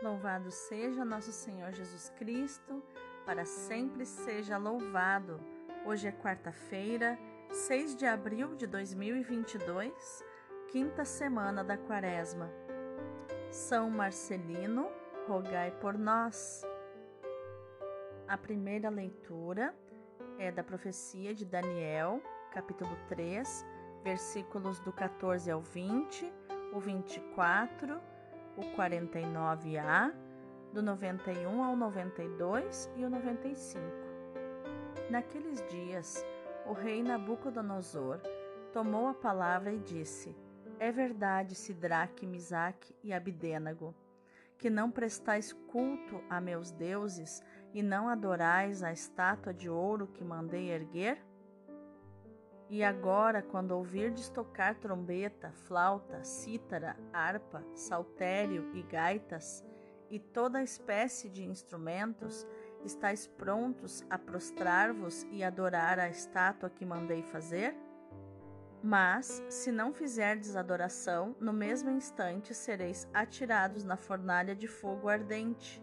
Louvado seja nosso Senhor Jesus Cristo, para sempre seja louvado. Hoje é quarta-feira, 6 de abril de 2022, quinta semana da Quaresma. São Marcelino, rogai por nós. A primeira leitura é da profecia de Daniel, capítulo 3, versículos do 14 ao 20, o 24 o 49A, do 91 ao 92 e o 95. Naqueles dias, o rei Nabucodonosor tomou a palavra e disse: É verdade, Sidraque, Misaque e Abidênago, que não prestais culto a meus deuses e não adorais a estátua de ouro que mandei erguer? E agora, quando ouvirdes tocar trombeta, flauta, cítara, harpa, saltério e gaitas, e toda espécie de instrumentos, estáis prontos a prostrar-vos e adorar a estátua que mandei fazer? Mas, se não fizerdes adoração, no mesmo instante sereis atirados na fornalha de fogo ardente.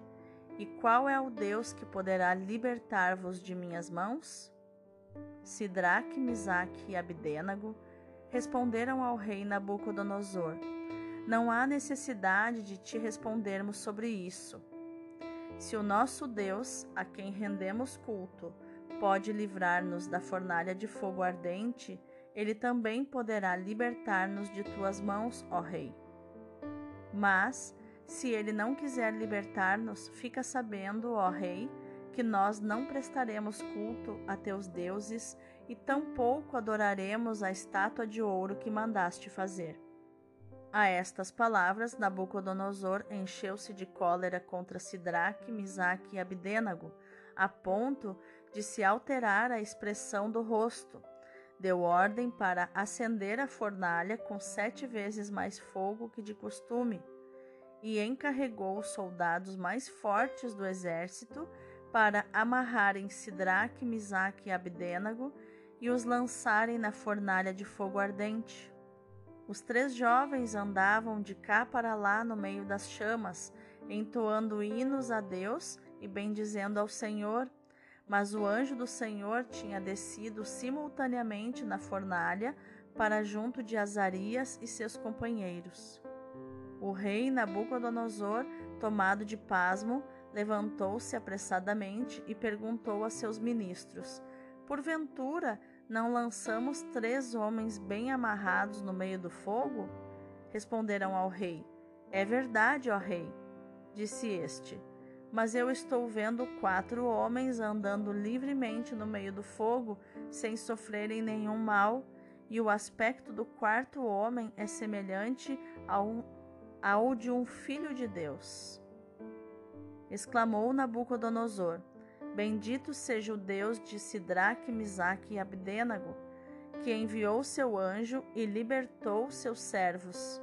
E qual é o Deus que poderá libertar-vos de minhas mãos? Sidraque, Misaque e Abdênago responderam ao rei Nabucodonosor: Não há necessidade de te respondermos sobre isso. Se o nosso Deus, a quem rendemos culto, pode livrar-nos da fornalha de fogo ardente, ele também poderá libertar-nos de tuas mãos, ó rei. Mas, se ele não quiser libertar-nos, fica sabendo, ó rei, que nós não prestaremos culto a teus deuses e tampouco adoraremos a estátua de ouro que mandaste fazer. A estas palavras, Nabucodonosor encheu-se de cólera contra Sidraque, Misaque e Abdênago, a ponto de se alterar a expressão do rosto. Deu ordem para acender a fornalha com sete vezes mais fogo que de costume, e encarregou os soldados mais fortes do exército para amarrarem Sidraque, Misaque e Abdênago e os lançarem na fornalha de fogo ardente. Os três jovens andavam de cá para lá no meio das chamas, entoando hinos a Deus e bendizendo ao Senhor, mas o anjo do Senhor tinha descido simultaneamente na fornalha para junto de Azarias e seus companheiros. O rei Nabucodonosor, tomado de pasmo, levantou-se apressadamente e perguntou a seus ministros: Porventura não lançamos três homens bem amarrados no meio do fogo? Responderam ao rei: É verdade, ó rei, disse este. Mas eu estou vendo quatro homens andando livremente no meio do fogo, sem sofrerem nenhum mal, e o aspecto do quarto homem é semelhante ao, ao de um filho de Deus exclamou Nabucodonosor. Bendito seja o Deus de Sidraque, Misaque e Abdênago, que enviou seu anjo e libertou seus servos,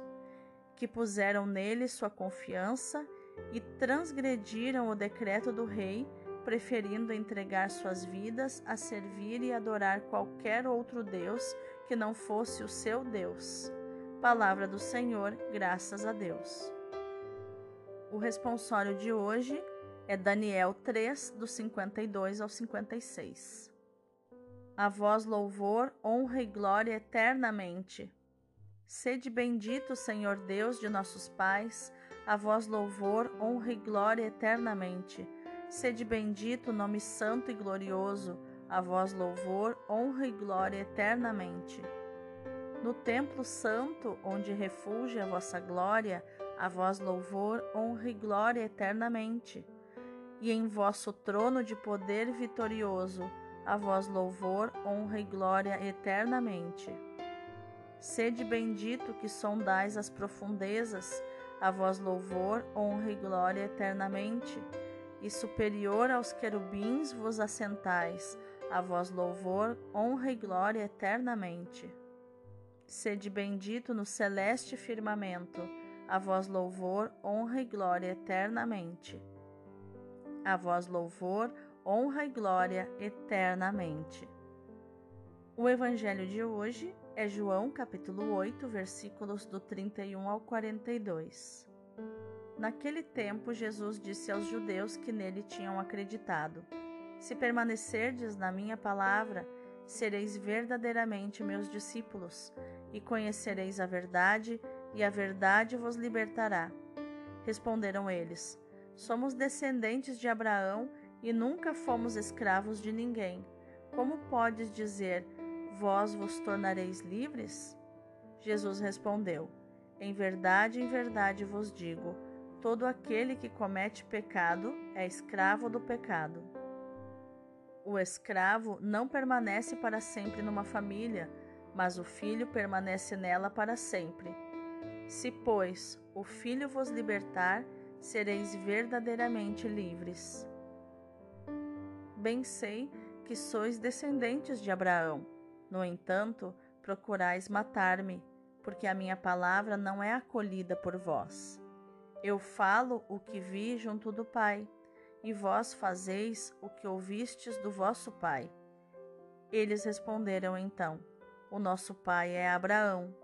que puseram nele sua confiança e transgrediram o decreto do rei, preferindo entregar suas vidas a servir e adorar qualquer outro Deus que não fosse o seu Deus. Palavra do Senhor, graças a Deus. O responsório de hoje é Daniel 3, do 52 ao 56. A vós louvor, honra e glória eternamente. Sede bendito, Senhor Deus de nossos pais, a vós louvor, honra e glória eternamente. Sede bendito, nome santo e glorioso, a vós louvor, honra e glória eternamente. No templo santo, onde refulge a vossa glória, a vós louvor, honra e glória eternamente. E em vosso trono de poder vitorioso, a vós louvor, honra e glória eternamente. Sede bendito que sondais as profundezas, a vós louvor, honra e glória eternamente. E superior aos querubins vos assentais, a vós louvor, honra e glória eternamente. Sede bendito no celeste firmamento, a vós louvor, honra e glória eternamente. A vós louvor, honra e glória eternamente. O evangelho de hoje é João capítulo 8, versículos do 31 ao 42. Naquele tempo, Jesus disse aos judeus que nele tinham acreditado: Se permanecerdes na minha palavra, sereis verdadeiramente meus discípulos, e conhecereis a verdade, e a verdade vos libertará. Responderam eles: Somos descendentes de Abraão e nunca fomos escravos de ninguém. Como podes dizer, vós vos tornareis livres? Jesus respondeu: Em verdade, em verdade vos digo, todo aquele que comete pecado é escravo do pecado. O escravo não permanece para sempre numa família, mas o filho permanece nela para sempre. Se, pois, o filho vos libertar, sereis verdadeiramente livres. Bem sei que sois descendentes de Abraão. No entanto, procurais matar-me, porque a minha palavra não é acolhida por vós. Eu falo o que vi junto do Pai e vós fazeis o que ouvistes do vosso pai. Eles responderam então: O nosso pai é Abraão.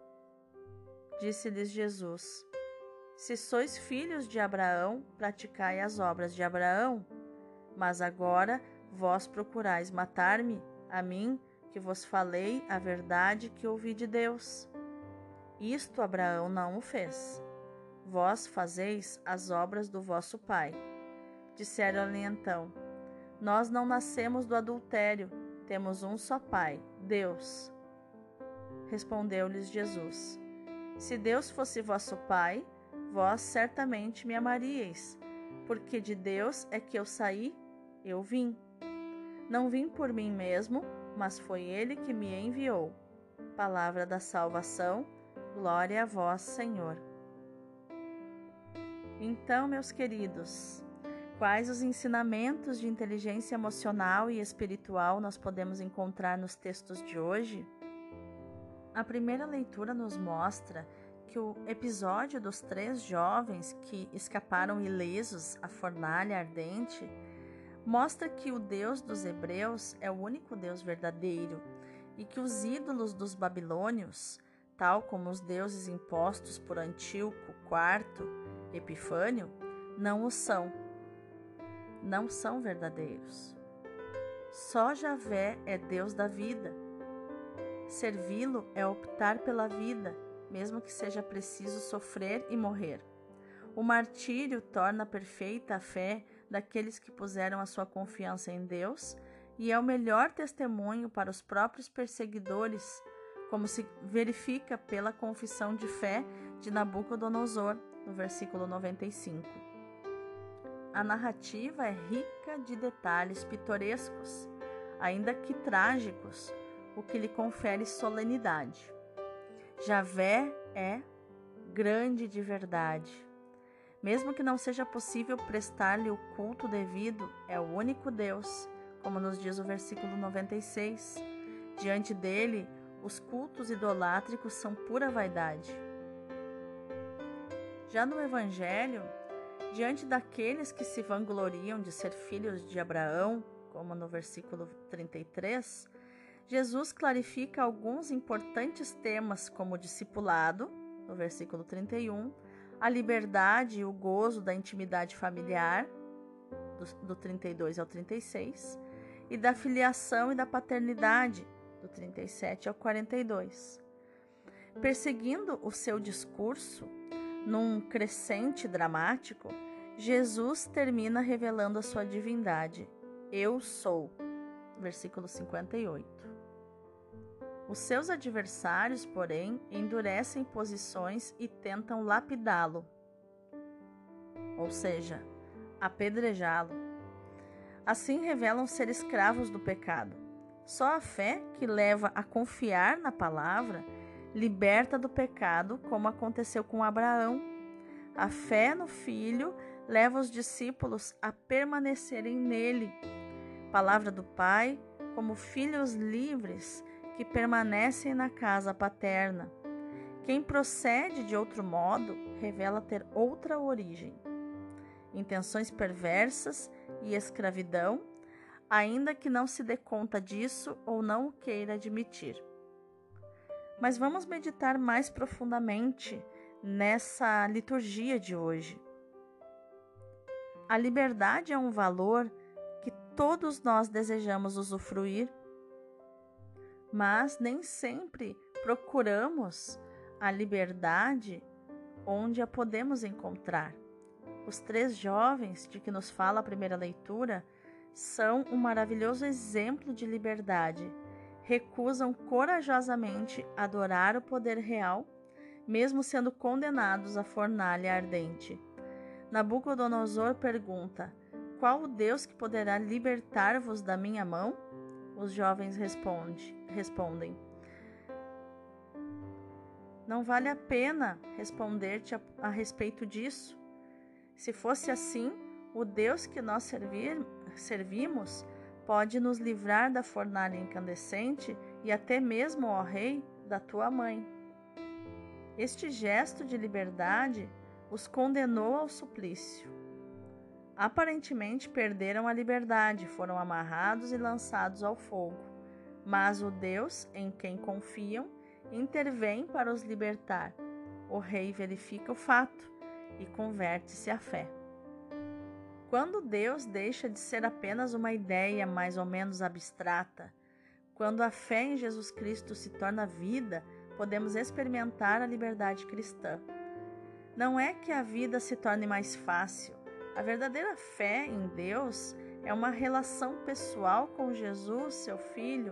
Disse-lhes Jesus: Se sois filhos de Abraão, praticai as obras de Abraão. Mas agora vós procurais matar-me, a mim, que vos falei a verdade que ouvi de Deus. Isto Abraão não o fez. Vós fazeis as obras do vosso pai. Disseram-lhe então: Nós não nascemos do adultério, temos um só Pai, Deus. Respondeu-lhes Jesus: Se Deus fosse vosso Pai, vós certamente me amaríeis, porque de Deus é que eu saí, eu vim. Não vim por mim mesmo, mas foi Ele que me enviou. Palavra da salvação, glória a vós, Senhor. Então, meus queridos, Quais os ensinamentos de inteligência emocional e espiritual nós podemos encontrar nos textos de hoje? A primeira leitura nos mostra que o episódio dos três jovens que escaparam ilesos à fornalha ardente mostra que o Deus dos Hebreus é o único Deus verdadeiro e que os ídolos dos babilônios, tal como os deuses impostos por Antíoco IV Epifânio, não o são não são verdadeiros. Só Javé é Deus da vida. Servi-lo é optar pela vida, mesmo que seja preciso sofrer e morrer. O martírio torna perfeita a fé daqueles que puseram a sua confiança em Deus e é o melhor testemunho para os próprios perseguidores, como se verifica pela confissão de fé de Nabucodonosor, no versículo 95. A narrativa é rica de detalhes pitorescos, ainda que trágicos, o que lhe confere solenidade. Javé é grande de verdade. Mesmo que não seja possível prestar-lhe o culto devido, é o único Deus, como nos diz o versículo 96. Diante dele, os cultos idolátricos são pura vaidade. Já no Evangelho, diante daqueles que se vangloriam de ser filhos de Abraão, como no versículo 33, Jesus clarifica alguns importantes temas, como o discipulado, no versículo 31, a liberdade e o gozo da intimidade familiar, do, do 32 ao 36, e da filiação e da paternidade, do 37 ao 42. Perseguindo o seu discurso, num crescente dramático, Jesus termina revelando a sua divindade. Eu sou. Versículo 58. Os seus adversários, porém, endurecem posições e tentam lapidá-lo, ou seja, apedrejá-lo. Assim revelam ser escravos do pecado. Só a fé que leva a confiar na palavra liberta do pecado, como aconteceu com Abraão. A fé no Filho leva os discípulos a permanecerem nele. Palavra do Pai, como filhos livres que permanecem na casa paterna. Quem procede de outro modo revela ter outra origem. Intenções perversas e escravidão, ainda que não se dê conta disso ou não o queira admitir. Mas vamos meditar mais profundamente nessa liturgia de hoje. A liberdade é um valor que todos nós desejamos usufruir, mas nem sempre procuramos a liberdade onde a podemos encontrar. Os três jovens de que nos fala a primeira leitura são um maravilhoso exemplo de liberdade. Recusam corajosamente adorar o poder real, mesmo sendo condenados à fornalha ardente. Nabucodonosor pergunta: Qual o Deus que poderá libertar-vos da minha mão? Os jovens responde, respondem: Não vale a pena responder-te a, a respeito disso. Se fosse assim, o Deus que nós servir, servimos pode nos livrar da fornalha incandescente e até mesmo, ó Rei, da tua mãe. Este gesto de liberdade os condenou ao suplício. Aparentemente perderam a liberdade, foram amarrados e lançados ao fogo. Mas o Deus em quem confiam intervém para os libertar. O rei verifica o fato e converte-se à fé. Quando Deus deixa de ser apenas uma ideia mais ou menos abstrata, quando a fé em Jesus Cristo se torna vida, podemos experimentar a liberdade cristã. Não é que a vida se torne mais fácil. A verdadeira fé em Deus é uma relação pessoal com Jesus, seu Filho,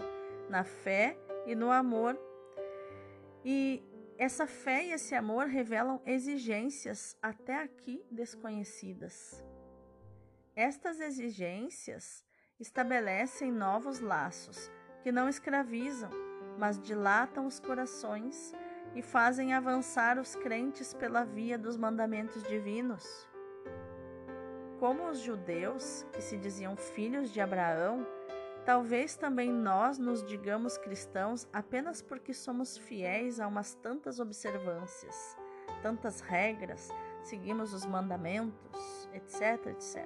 na fé e no amor. E essa fé e esse amor revelam exigências até aqui desconhecidas. Estas exigências estabelecem novos laços que não escravizam, mas dilatam os corações e fazem avançar os crentes pela via dos mandamentos divinos. Como os judeus, que se diziam filhos de Abraão, talvez também nós nos digamos cristãos apenas porque somos fiéis a umas tantas observâncias, tantas regras, seguimos os mandamentos, etc, etc.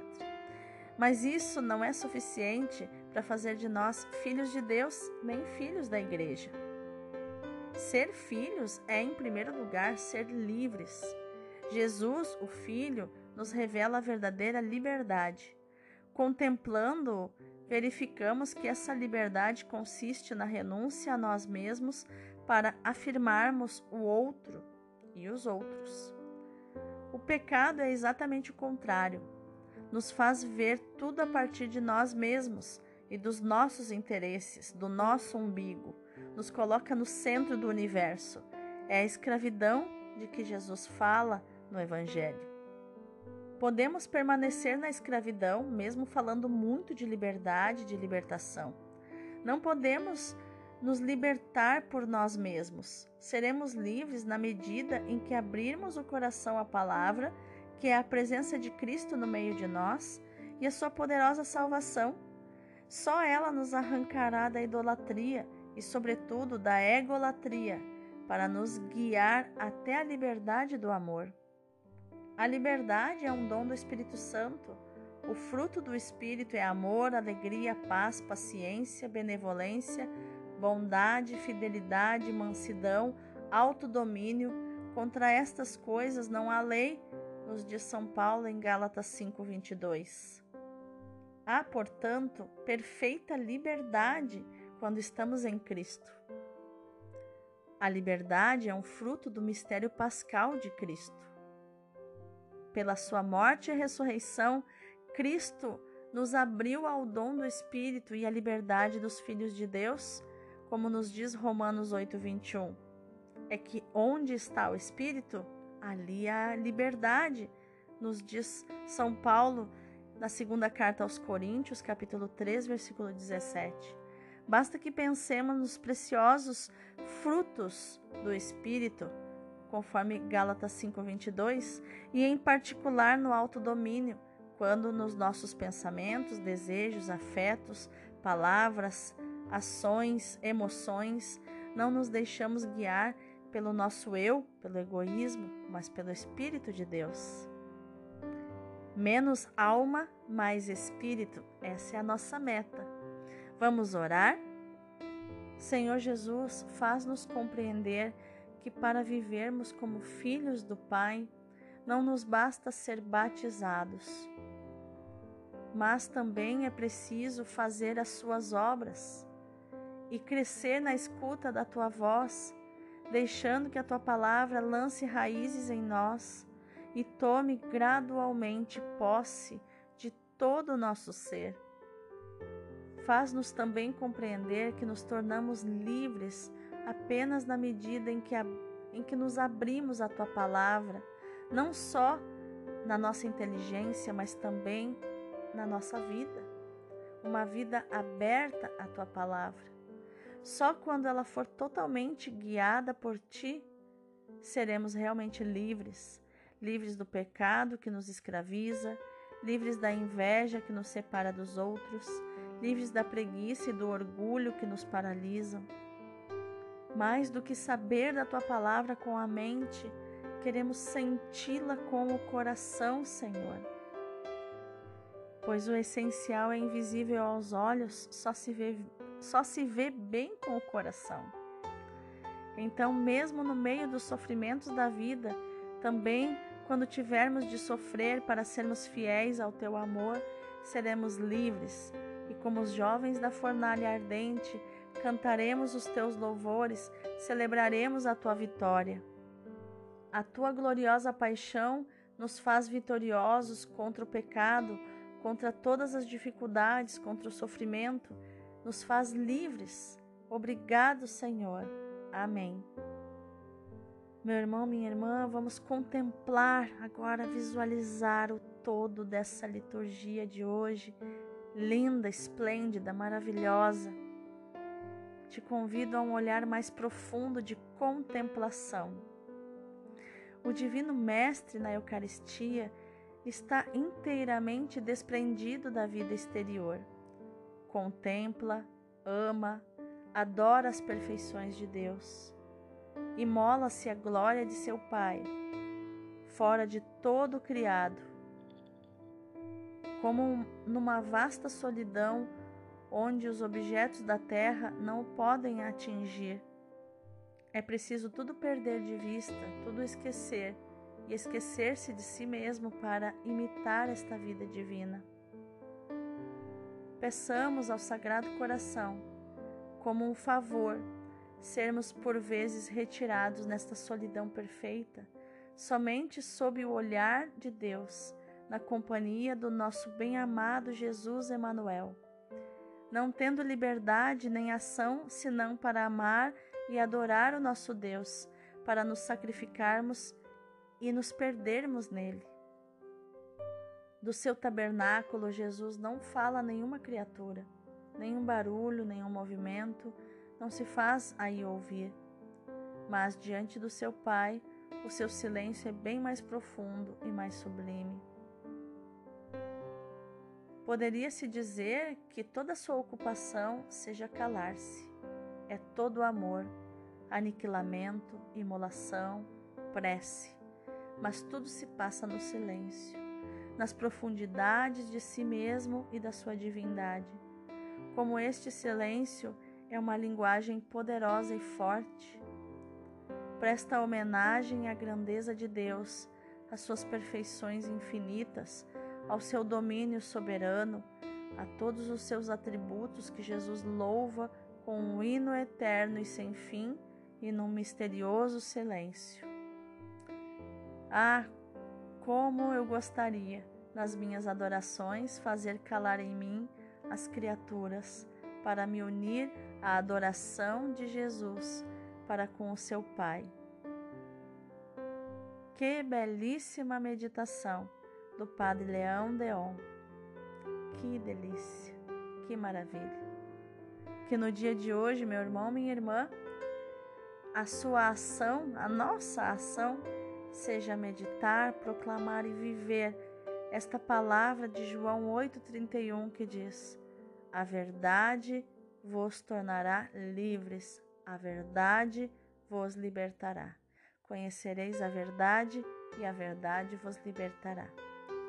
Mas isso não é suficiente para fazer de nós filhos de Deus, nem filhos da igreja. Ser filhos é, em primeiro lugar, ser livres. Jesus, o Filho, nos revela a verdadeira liberdade. Contemplando-o, verificamos que essa liberdade consiste na renúncia a nós mesmos para afirmarmos o outro e os outros. O pecado é exatamente o contrário nos faz ver tudo a partir de nós mesmos e dos nossos interesses, do nosso umbigo, nos coloca no centro do universo. É a escravidão de que Jesus fala no Evangelho. Podemos permanecer na escravidão, mesmo falando muito de liberdade, de libertação. Não podemos nos libertar por nós mesmos. Seremos livres na medida em que abrirmos o coração à palavra que é a presença de Cristo no meio de nós e a sua poderosa salvação. Só ela nos arrancará da idolatria e, sobretudo, da egolatria, para nos guiar até a liberdade do amor. A liberdade é um dom do Espírito Santo. O fruto do Espírito é amor, alegria, paz, paciência, benevolência, bondade, fidelidade, mansidão, autodomínio. Contra estas coisas não há lei, nos diz São Paulo em Gálatas 5:22. Há, portanto, perfeita liberdade quando estamos em Cristo. A liberdade é um fruto do mistério pascal de Cristo. Pela sua morte e ressurreição, Cristo nos abriu ao dom do Espírito e à liberdade dos filhos de Deus, como nos diz Romanos 8:21. É que onde está o Espírito, ali há liberdade, nos diz São Paulo na segunda carta aos Coríntios, capítulo 3, versículo 17. Basta que pensemos nos preciosos frutos do Espírito, conforme Gálatas 5:22, e em particular no autodomínio, quando nos nossos pensamentos, desejos, afetos, palavras, ações, emoções, não nos deixamos guiar pelo nosso eu, pelo egoísmo, mas pelo Espírito de Deus. Menos alma, mais espírito, essa é a nossa meta. Vamos orar? Senhor Jesus, faz-nos compreender que para vivermos como filhos do Pai, não nos basta ser batizados. mas também é preciso fazer as suas obras e crescer na escuta da tua voz, deixando que a tua palavra lance raízes em nós e tome gradualmente posse de todo o nosso ser. Faz-nos também compreender que nos tornamos livres apenas na medida em que, a, em que nos abrimos à tua palavra, não só na nossa inteligência, mas também na nossa vida. Uma vida aberta à tua palavra. Só quando ela for totalmente guiada por ti, seremos realmente livres livres do pecado que nos escraviza, livres da inveja que nos separa dos outros, livres da preguiça e do orgulho que nos paralisam. Mais do que saber da tua palavra com a mente, queremos senti-la com o coração, Senhor. Pois o essencial é invisível aos olhos, só se vê, só se vê bem com o coração. Então, mesmo no meio dos sofrimentos da vida, também quando tivermos de sofrer para sermos fiéis ao teu amor, seremos livres e, como os jovens da fornalha ardente, cantaremos os teus louvores, celebraremos a tua vitória. A tua gloriosa paixão nos faz vitoriosos contra o pecado, contra todas as dificuldades, contra o sofrimento, nos faz livres. Obrigado, Senhor. Amém. Meu irmão, minha irmã, vamos contemplar agora, visualizar o todo dessa liturgia de hoje, linda, esplêndida, maravilhosa. Te convido a um olhar mais profundo de contemplação. O Divino Mestre na Eucaristia está inteiramente desprendido da vida exterior. Contempla, ama, adora as perfeições de Deus imola-se a glória de seu Pai, fora de todo o criado, como numa vasta solidão onde os objetos da terra não o podem atingir. É preciso tudo perder de vista, tudo esquecer e esquecer-se de si mesmo para imitar esta vida divina. Peçamos ao Sagrado Coração, como um favor, sermos por vezes retirados nesta solidão perfeita, somente sob o olhar de Deus, na companhia do nosso bem-amado Jesus Emanuel, não tendo liberdade nem ação senão para amar e adorar o nosso Deus, para nos sacrificarmos e nos perdermos nele. Do seu tabernáculo, Jesus não fala a nenhuma criatura, nenhum barulho, nenhum movimento, não se faz aí ouvir, mas diante do seu Pai, o seu silêncio é bem mais profundo e mais sublime. Poderia-se dizer que toda sua ocupação seja calar-se. É todo amor, aniquilamento, imolação, prece, mas tudo se passa no silêncio, nas profundidades de si mesmo e da sua divindade. Como este silêncio é uma linguagem poderosa e forte. Presta homenagem à grandeza de Deus, às suas perfeições infinitas, ao seu domínio soberano, a todos os seus atributos que Jesus louva com um hino eterno e sem fim e num misterioso silêncio. Ah, como eu gostaria, nas minhas adorações, fazer calar em mim as criaturas para me unir à adoração de Jesus para com o seu Pai. Que belíssima meditação do Padre Leão Deon. Que delícia, que maravilha. Que no dia de hoje, meu irmão, minha irmã, a sua ação, a nossa ação, seja meditar, proclamar e viver esta palavra de João 8,31 que diz: a verdade vos tornará livres, a verdade vos libertará. Conhecereis a verdade e a verdade vos libertará.